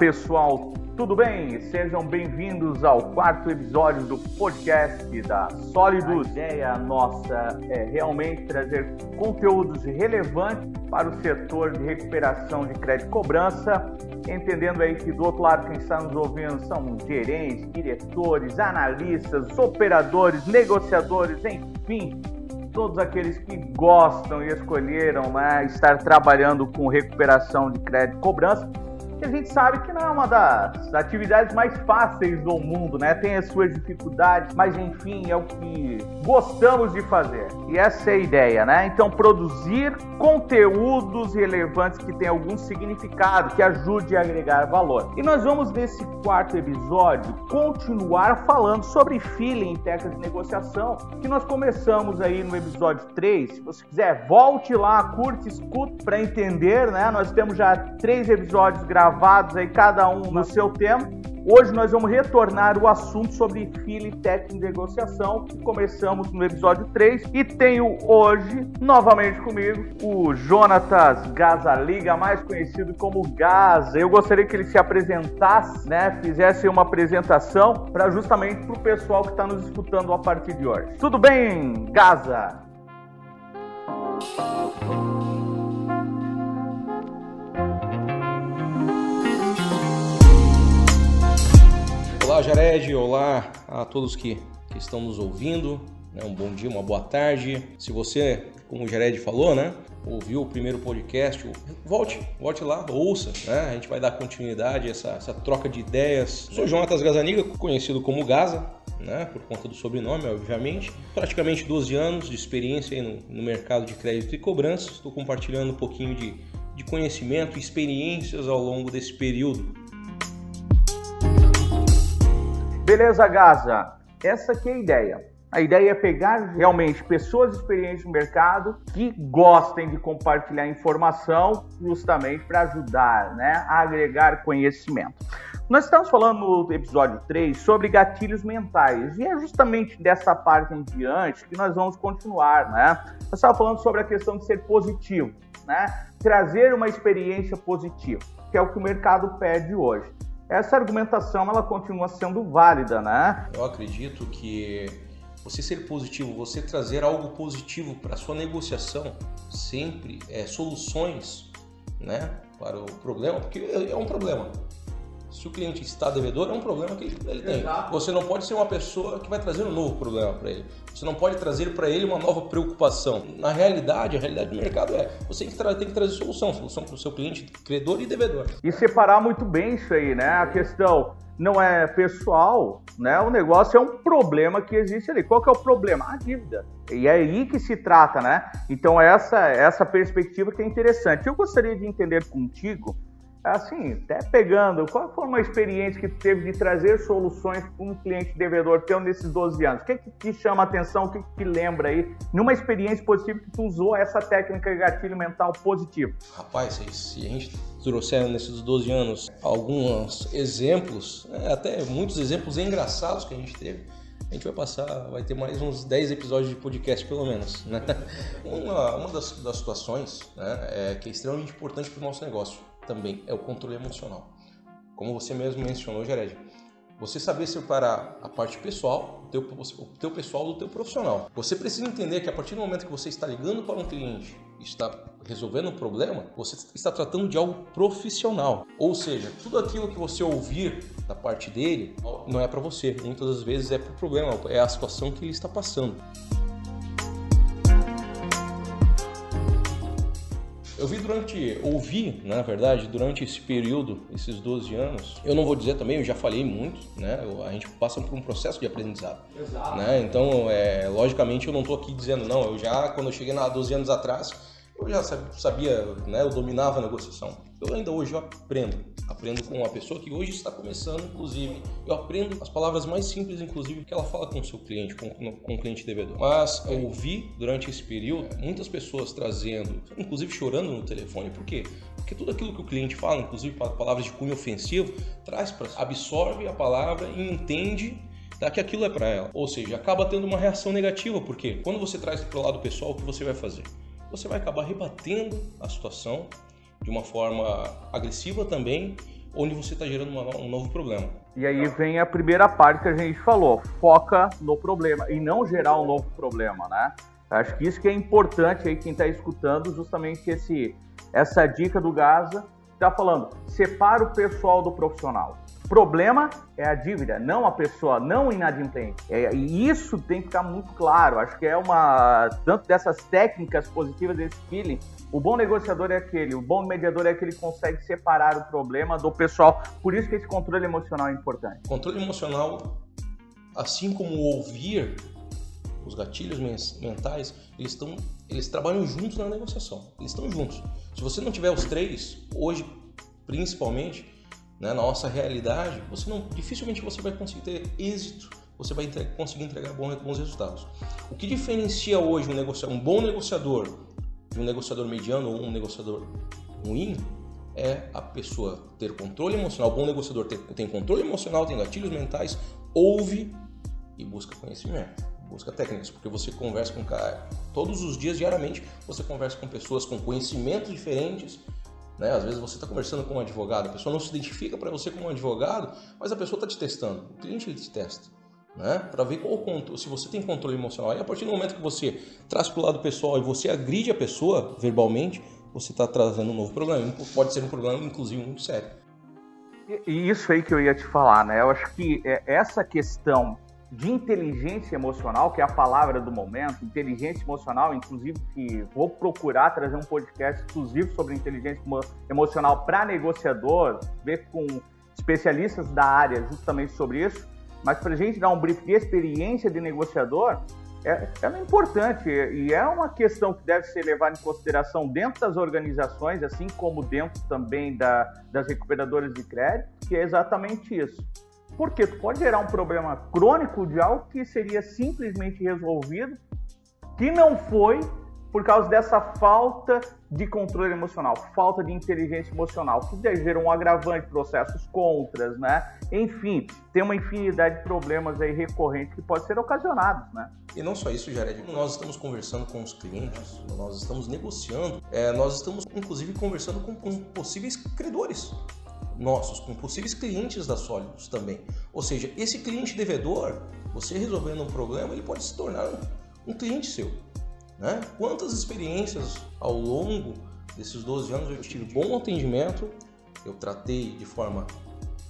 pessoal, tudo bem? Sejam bem-vindos ao quarto episódio do podcast da Sólidos. A ideia nossa é realmente trazer conteúdos relevantes para o setor de recuperação de crédito cobrança, entendendo aí que do outro lado quem está nos ouvindo são gerentes, diretores, analistas, operadores, negociadores, enfim, todos aqueles que gostam e escolheram né, estar trabalhando com recuperação de crédito cobrança que a gente sabe que não é uma das atividades mais fáceis do mundo, né? Tem as suas dificuldades, mas enfim, é o que gostamos de fazer. E essa é a ideia, né? Então, produzir conteúdos relevantes que tenham algum significado, que ajude a agregar valor. E nós vamos, nesse quarto episódio, continuar falando sobre feeling, técnica de negociação, que nós começamos aí no episódio 3. Se você quiser, volte lá, curte, escute para entender, né? Nós temos já três episódios gravados gravados aí, cada um no seu tema. Hoje nós vamos retornar o assunto sobre FILE técnico de negociação, que começamos no episódio 3, e tenho hoje, novamente comigo, o Jonatas Gazaliga, mais conhecido como Gaza. Eu gostaria que ele se apresentasse, né, fizesse uma apresentação para justamente para o pessoal que está nos escutando a partir de hoje. Tudo bem, Gaza? Olá, Jared. Olá a todos que, que estão nos ouvindo. Né? Um bom dia, uma boa tarde. Se você, como o Jared falou, né? ouviu o primeiro podcast, volte, volte lá, ouça, né? A gente vai dar continuidade a essa, essa troca de ideias. Sou Jonatas Gazaniga, conhecido como Gaza, né? Por conta do sobrenome, obviamente. Praticamente 12 anos de experiência no, no, mercado de crédito e cobrança. Estou compartilhando um pouquinho de, de conhecimento e experiências ao longo desse período. Beleza, Gaza? Essa aqui é a ideia. A ideia é pegar realmente pessoas experientes no mercado que gostem de compartilhar informação justamente para ajudar né, a agregar conhecimento. Nós estamos falando no episódio 3 sobre gatilhos mentais e é justamente dessa parte em diante que nós vamos continuar. Né? Nós estávamos falando sobre a questão de ser positivo, né? trazer uma experiência positiva, que é o que o mercado pede hoje essa argumentação ela continua sendo válida, né? Eu acredito que você ser positivo, você trazer algo positivo para sua negociação, sempre é soluções, né, para o problema, porque é um problema. Se o cliente está devedor, é um problema que ele tem. Exato. Você não pode ser uma pessoa que vai trazer um novo problema para ele. Você não pode trazer para ele uma nova preocupação. Na realidade, a realidade do mercado é você tem que, tem que trazer solução, solução para o seu cliente, credor e devedor. E separar muito bem isso aí, né? A questão não é pessoal, né? O negócio é um problema que existe ali. Qual que é o problema? A dívida. E é aí que se trata, né? Então essa essa perspectiva que é interessante. Eu gostaria de entender contigo assim, até pegando, qual foi uma experiência que teve de trazer soluções para um cliente devedor teu nesses 12 anos? O que, é que te chama a atenção? O que, é que lembra aí? Numa experiência positiva que tu usou essa técnica de gatilho mental positivo? Rapaz, se a gente trouxer nesses 12 anos alguns exemplos, né, até muitos exemplos engraçados que a gente teve, a gente vai passar, vai ter mais uns 10 episódios de podcast pelo menos. Né? Uma, uma das, das situações né, é que é extremamente importante para o nosso negócio também é o controle emocional. Como você mesmo mencionou, Jared, você saber separar a parte pessoal, o teu, o teu pessoal do teu profissional. Você precisa entender que a partir do momento que você está ligando para um cliente está resolvendo um problema, você está tratando de algo profissional. Ou seja, tudo aquilo que você ouvir da parte dele não é para você. Muitas das vezes é para o problema, é a situação que ele está passando. Eu vi durante, ouvi, na verdade, durante esse período, esses 12 anos, eu não vou dizer também, eu já falei muito, né? A gente passa por um processo de aprendizado. Exato. Né? Então, é, logicamente, eu não estou aqui dizendo, não, eu já, quando eu cheguei há 12 anos atrás, eu já sabia, né? Eu dominava a negociação. Eu ainda hoje eu aprendo. Aprendo com uma pessoa que hoje está começando, inclusive. Eu aprendo as palavras mais simples, inclusive, que ela fala com o seu cliente, com, com o cliente devedor. Mas eu ouvi durante esse período muitas pessoas trazendo, inclusive chorando no telefone. Por quê? Porque tudo aquilo que o cliente fala, inclusive palavras de cunho ofensivo, traz para absorve a palavra e entende tá, que aquilo é para ela. Ou seja, acaba tendo uma reação negativa, porque quando você traz para o lado pessoal, o que você vai fazer? Você vai acabar rebatendo a situação de uma forma agressiva também, onde você está gerando uma, um novo problema. E aí vem a primeira parte que a gente falou, foca no problema e não gerar um novo problema, né? Acho que isso que é importante aí quem está escutando, justamente esse, essa dica do Gaza, está falando, separa o pessoal do profissional problema é a dívida, não a pessoa, não inadimplente. É, e isso tem que ficar muito claro. Acho que é uma. Tanto dessas técnicas positivas desse feeling, o bom negociador é aquele, o bom mediador é aquele que consegue separar o problema do pessoal. Por isso que esse controle emocional é importante. Controle emocional, assim como ouvir, os gatilhos mentais, eles estão, eles trabalham juntos na negociação. Eles estão juntos. Se você não tiver os três, hoje principalmente, né, na nossa realidade, você não, dificilmente você vai conseguir ter êxito, você vai conseguir entregar bons, bons resultados. O que diferencia hoje um, um bom negociador de um negociador mediano ou um negociador ruim é a pessoa ter controle emocional. O bom negociador tem, tem controle emocional, tem gatilhos mentais, ouve e busca conhecimento, busca técnicas, porque você conversa com cara todos os dias, diariamente, você conversa com pessoas com conhecimentos diferentes né? Às vezes você está conversando com um advogado, a pessoa não se identifica para você como um advogado, mas a pessoa está te testando. O cliente ele te testa. Né? Para ver qual conto, se você tem controle emocional. E a partir do momento que você traz para o lado pessoal e você agride a pessoa verbalmente, você está trazendo um novo problema. Pode ser um problema, inclusive, muito sério. E isso aí que eu ia te falar, né? Eu acho que é, essa questão de inteligência emocional, que é a palavra do momento, inteligência emocional, inclusive que vou procurar trazer um podcast exclusivo sobre inteligência emocional para negociador, ver com especialistas da área justamente sobre isso, mas para a gente dar um brief de experiência de negociador, é, é importante e é uma questão que deve ser levada em consideração dentro das organizações, assim como dentro também da, das recuperadoras de crédito, que é exatamente isso. Porque tu pode gerar um problema crônico de algo que seria simplesmente resolvido, que não foi por causa dessa falta de controle emocional, falta de inteligência emocional, que gerou um agravante, processos contras, né? Enfim, tem uma infinidade de problemas aí recorrentes que podem ser ocasionados, né? E não só isso, Jared, nós estamos conversando com os clientes, nós estamos negociando, é, nós estamos inclusive conversando com, com possíveis credores nossos, com possíveis clientes da Sólidos também. Ou seja, esse cliente devedor, você resolvendo um problema, ele pode se tornar um, um cliente seu. Né? Quantas experiências ao longo desses 12 anos eu tive bom atendimento, eu tratei de forma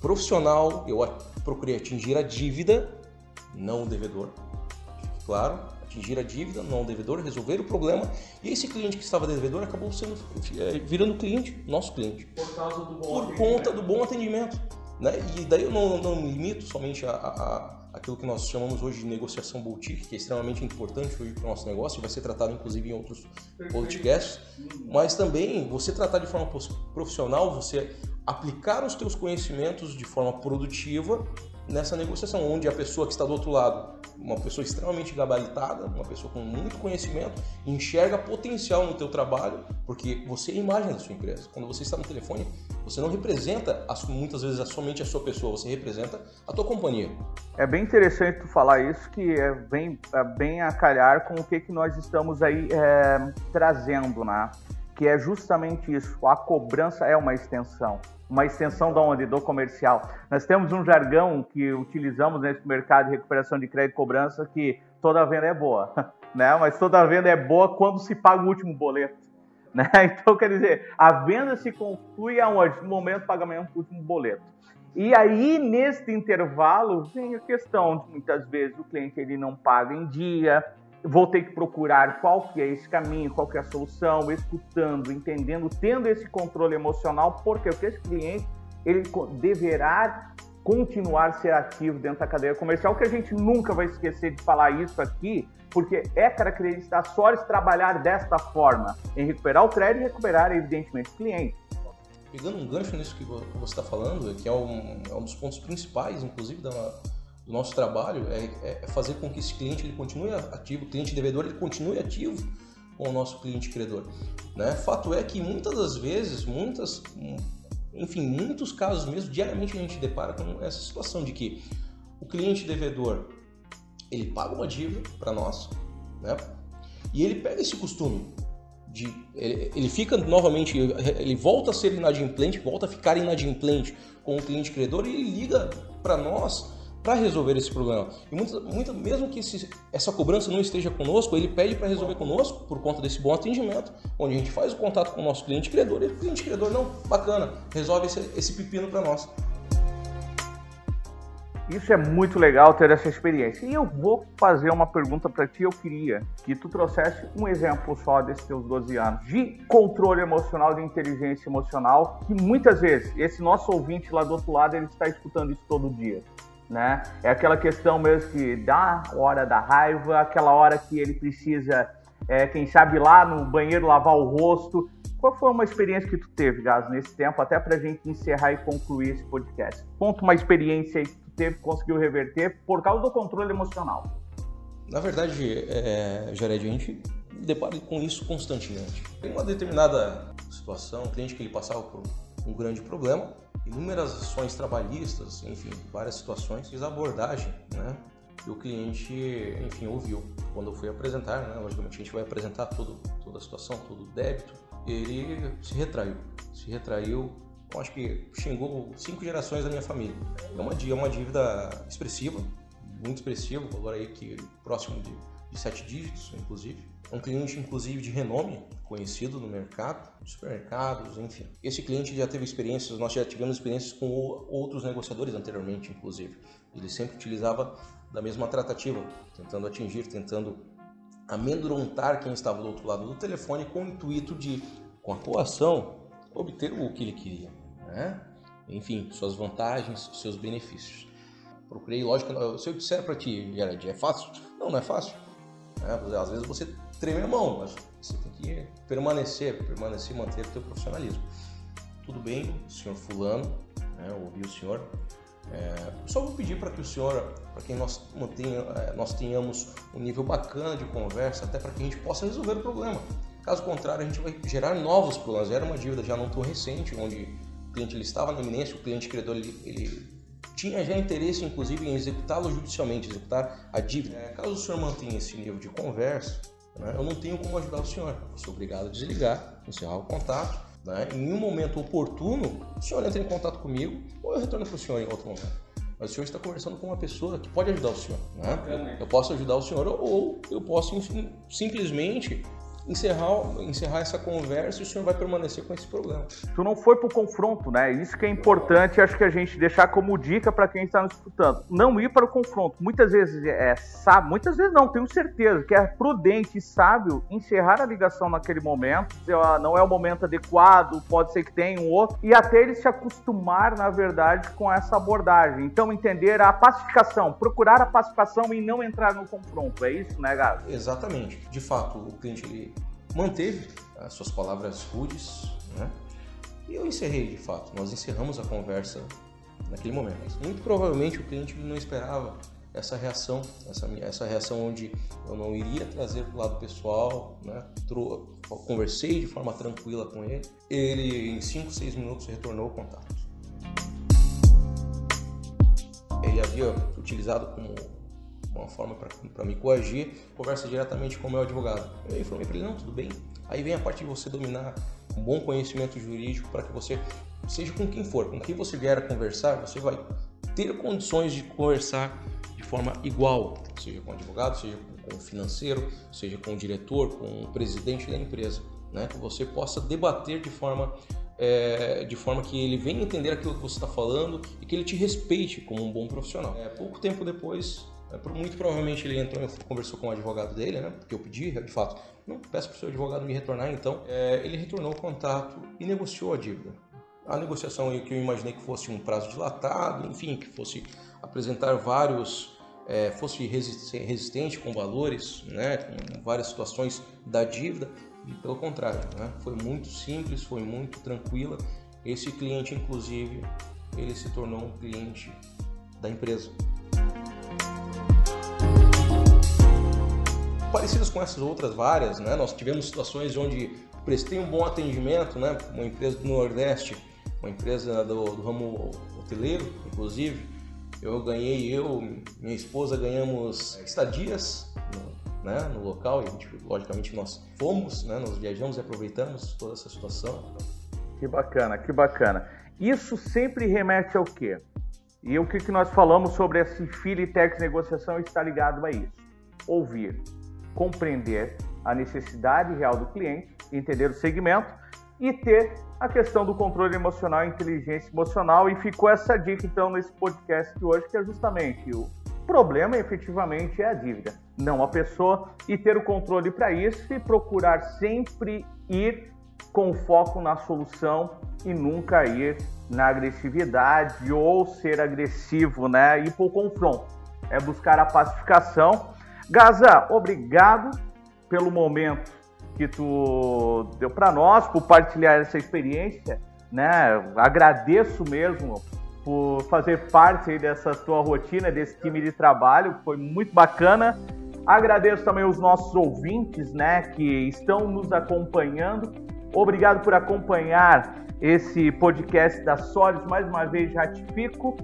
profissional, eu procurei atingir a dívida, não o devedor, claro, atingir a dívida, não o devedor, resolver o problema. E esse cliente que estava devedor acabou sendo é, virando cliente, nosso cliente. Por causa do bom Por conta do bom atendimento. Né? E daí eu não, não me limito somente a, a, aquilo que nós chamamos hoje de negociação boutique, que é extremamente importante hoje para o nosso negócio, vai ser tratado inclusive em outros podcasts, mas também você tratar de forma profissional, você aplicar os teus conhecimentos de forma produtiva nessa negociação, onde a pessoa que está do outro lado, uma pessoa extremamente gabaritada, uma pessoa com muito conhecimento, enxerga potencial no teu trabalho, porque você é a imagem da sua empresa. Quando você está no telefone, você não representa muitas vezes somente a sua pessoa, você representa a tua companhia. É bem interessante tu falar isso, que é bem, é bem a calhar com o que, que nós estamos aí é, trazendo, né? Que é justamente isso, a cobrança é uma extensão uma extensão da onde? Do comercial. Nós temos um jargão que utilizamos nesse mercado de recuperação de crédito e cobrança que toda venda é boa, né? Mas toda venda é boa quando se paga o último boleto. Né? Então, quer dizer, a venda se conclui aonde? No momento do pagamento do último boleto. E aí, nesse intervalo, vem a questão de muitas vezes o cliente ele não paga em dia, vou ter que procurar qual que é esse caminho, qual que é a solução, escutando, entendendo, tendo esse controle emocional, porque esse cliente ele deverá continuar a ser ativo dentro da cadeia comercial, que a gente nunca vai esquecer de falar isso aqui, porque é característica da Solis trabalhar desta forma, em recuperar o crédito e recuperar, evidentemente, o cliente. Pegando um gancho nisso que você está falando, que é um, é um dos pontos principais, inclusive, da, do nosso trabalho é, é, fazer com que esse cliente ele continue ativo, o cliente devedor ele continue ativo com o nosso cliente credor. Né? Fato é que muitas das vezes, muitas, enfim, muitos casos mesmo, diariamente a gente depara com essa situação de que o cliente devedor ele paga uma dívida para nós, né? E ele pega esse costume de ele, ele, fica novamente, ele volta a ser inadimplente, volta a ficar inadimplente com o cliente credor e ele liga para nós para resolver esse problema. E muito, mesmo que esse, essa cobrança não esteja conosco, ele pede para resolver conosco por conta desse bom atendimento, onde a gente faz o contato com o nosso cliente credor e o cliente credor, não, bacana, resolve esse, esse pepino para nós. Isso é muito legal ter essa experiência. E eu vou fazer uma pergunta para ti. Eu queria que tu trouxesse um exemplo só desses teus 12 anos de controle emocional, de inteligência emocional, que muitas vezes esse nosso ouvinte lá do outro lado ele está escutando isso todo dia. Né? É aquela questão mesmo que dá hora da raiva, aquela hora que ele precisa, é, quem sabe, lá no banheiro lavar o rosto. Qual foi uma experiência que tu teve, Gás, nesse tempo, até para a gente encerrar e concluir esse podcast? Conta uma experiência aí teve, conseguiu reverter por causa do controle emocional? Na verdade, é, Jared, a gente depara com isso constantemente. Em uma determinada situação, um cliente que ele passava por um grande problema, inúmeras ações trabalhistas, enfim, várias situações, fiz a abordagem, né? E o cliente, enfim, ouviu. Quando eu fui apresentar, né? Logicamente a gente vai apresentar tudo, toda a situação, todo o débito. Ele se retraiu. Se retraiu, eu acho que xingou cinco gerações da minha família. É uma, é uma dívida expressiva, muito expressiva, valor aí que próximo de, de sete dígitos, inclusive. Um cliente, inclusive, de renome, conhecido no mercado, supermercados, enfim. Esse cliente já teve experiências, nós já tivemos experiências com outros negociadores anteriormente, inclusive. Ele sempre utilizava da mesma tratativa, tentando atingir, tentando amedrontar quem estava do outro lado do telefone com o intuito de, com a coação, obter o que ele queria né? enfim, suas vantagens, seus benefícios. Procurei, lógico, se eu disser para ti, Gerard, é fácil? Não, não é fácil. É, às vezes você treme a mão, mas você tem que permanecer, permanecer manter o seu profissionalismo. Tudo bem, senhor fulano, né, ouvi o senhor. É, só vou pedir para que o senhor, para que nós, mantenha, é, nós tenhamos um nível bacana de conversa, até para que a gente possa resolver o problema. Caso contrário, a gente vai gerar novos problemas. Era uma dívida já não tão recente, onde cliente ele estava na iminência, o cliente credor ele, ele tinha já interesse, inclusive, em executá-lo judicialmente, executar a dívida. É, caso o senhor mantenha esse nível de conversa, né, eu não tenho como ajudar o senhor. Eu sou obrigado a desligar, encerrar o contato. Né, em um momento oportuno, o senhor entra em contato comigo ou eu retorno para o senhor em outro momento. Mas o senhor está conversando com uma pessoa que pode ajudar o senhor. Né? Eu posso ajudar o senhor ou eu posso enfim, simplesmente encerrar, encerrar essa conversa e o senhor vai permanecer com esse problema. Tu não foi para o confronto, né? Isso que é importante, acho que a gente deixar como dica para quem está nos escutando. Não ir para o confronto. Muitas vezes é sabe, muitas vezes não, tenho certeza que é prudente e sábio encerrar a ligação naquele momento. Não é o momento adequado, pode ser que tenha um outro, e até ele se acostumar, na verdade, com essa abordagem. Então, entender a pacificação, procurar a pacificação e não entrar no confronto. É isso, né, Gabi? Exatamente. De fato, o cliente ele manteve as suas palavras rudes, né? E eu encerrei de fato. Nós encerramos a conversa naquele momento. Muito provavelmente o cliente não esperava essa reação, essa, essa reação onde eu não iria trazer para o lado pessoal, né? conversei de forma tranquila com ele. Ele, em 5, 6 minutos, retornou o contato. Ele havia utilizado como uma forma para me coagir, conversa diretamente com o meu advogado. Eu informei para ele, não, tudo bem. Aí vem a parte de você dominar um bom conhecimento jurídico para que você, seja com quem for, com quem você vier a conversar, você vai ter condições de conversar de forma igual, seja com o advogado, seja com o financeiro, seja com o diretor, com o presidente da empresa, né? que você possa debater de forma é, de forma que ele venha entender aquilo que você está falando e que ele te respeite como um bom profissional. É, pouco tempo depois, muito provavelmente ele entrou e conversou com o advogado dele, né? Porque eu pedi, de fato, não peço para o seu advogado me retornar, então é, ele retornou o contato e negociou a dívida. A negociação que eu imaginei que fosse um prazo dilatado, enfim, que fosse apresentar vários, é, fosse resistente com valores, né? Com várias situações da dívida e pelo contrário, né? Foi muito simples, foi muito tranquila. Esse cliente, inclusive, ele se tornou um cliente da empresa. Parecidas com essas outras várias, né? Nós tivemos situações onde prestei um bom atendimento, né? Uma empresa do Nordeste, uma empresa do, do ramo hoteleiro, inclusive. Eu ganhei, eu, minha esposa ganhamos estadias né, no local, e gente, logicamente nós fomos, né, nós viajamos e aproveitamos toda essa situação. Que bacana, que bacana. Isso sempre remete ao quê? E o que, que nós falamos sobre esse Filitex negociação está ligado a isso. Ouvir, compreender a necessidade real do cliente, entender o segmento e ter a questão do controle emocional e inteligência emocional. E ficou essa dica, então, nesse podcast de hoje, que é justamente o problema efetivamente é a dívida, não a pessoa, e ter o controle para isso e procurar sempre ir com foco na solução e nunca ir na agressividade ou ser agressivo, né? Ir para o confronto. É buscar a pacificação. Gaza, obrigado pelo momento que tu deu para nós, por partilhar essa experiência, né? Agradeço mesmo por fazer parte dessa tua rotina, desse time de trabalho, foi muito bacana. Agradeço também os nossos ouvintes, né, que estão nos acompanhando. Obrigado por acompanhar esse podcast da Sólidos. Mais uma vez ratifico.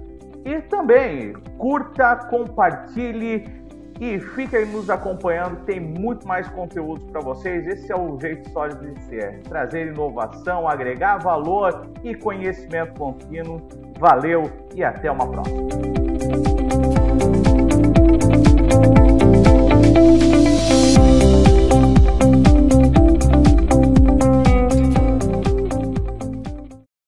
E também curta, compartilhe e fique aí nos acompanhando, tem muito mais conteúdo para vocês. Esse é o jeito sólido de ser: trazer inovação, agregar valor e conhecimento contínuo. Valeu e até uma próxima.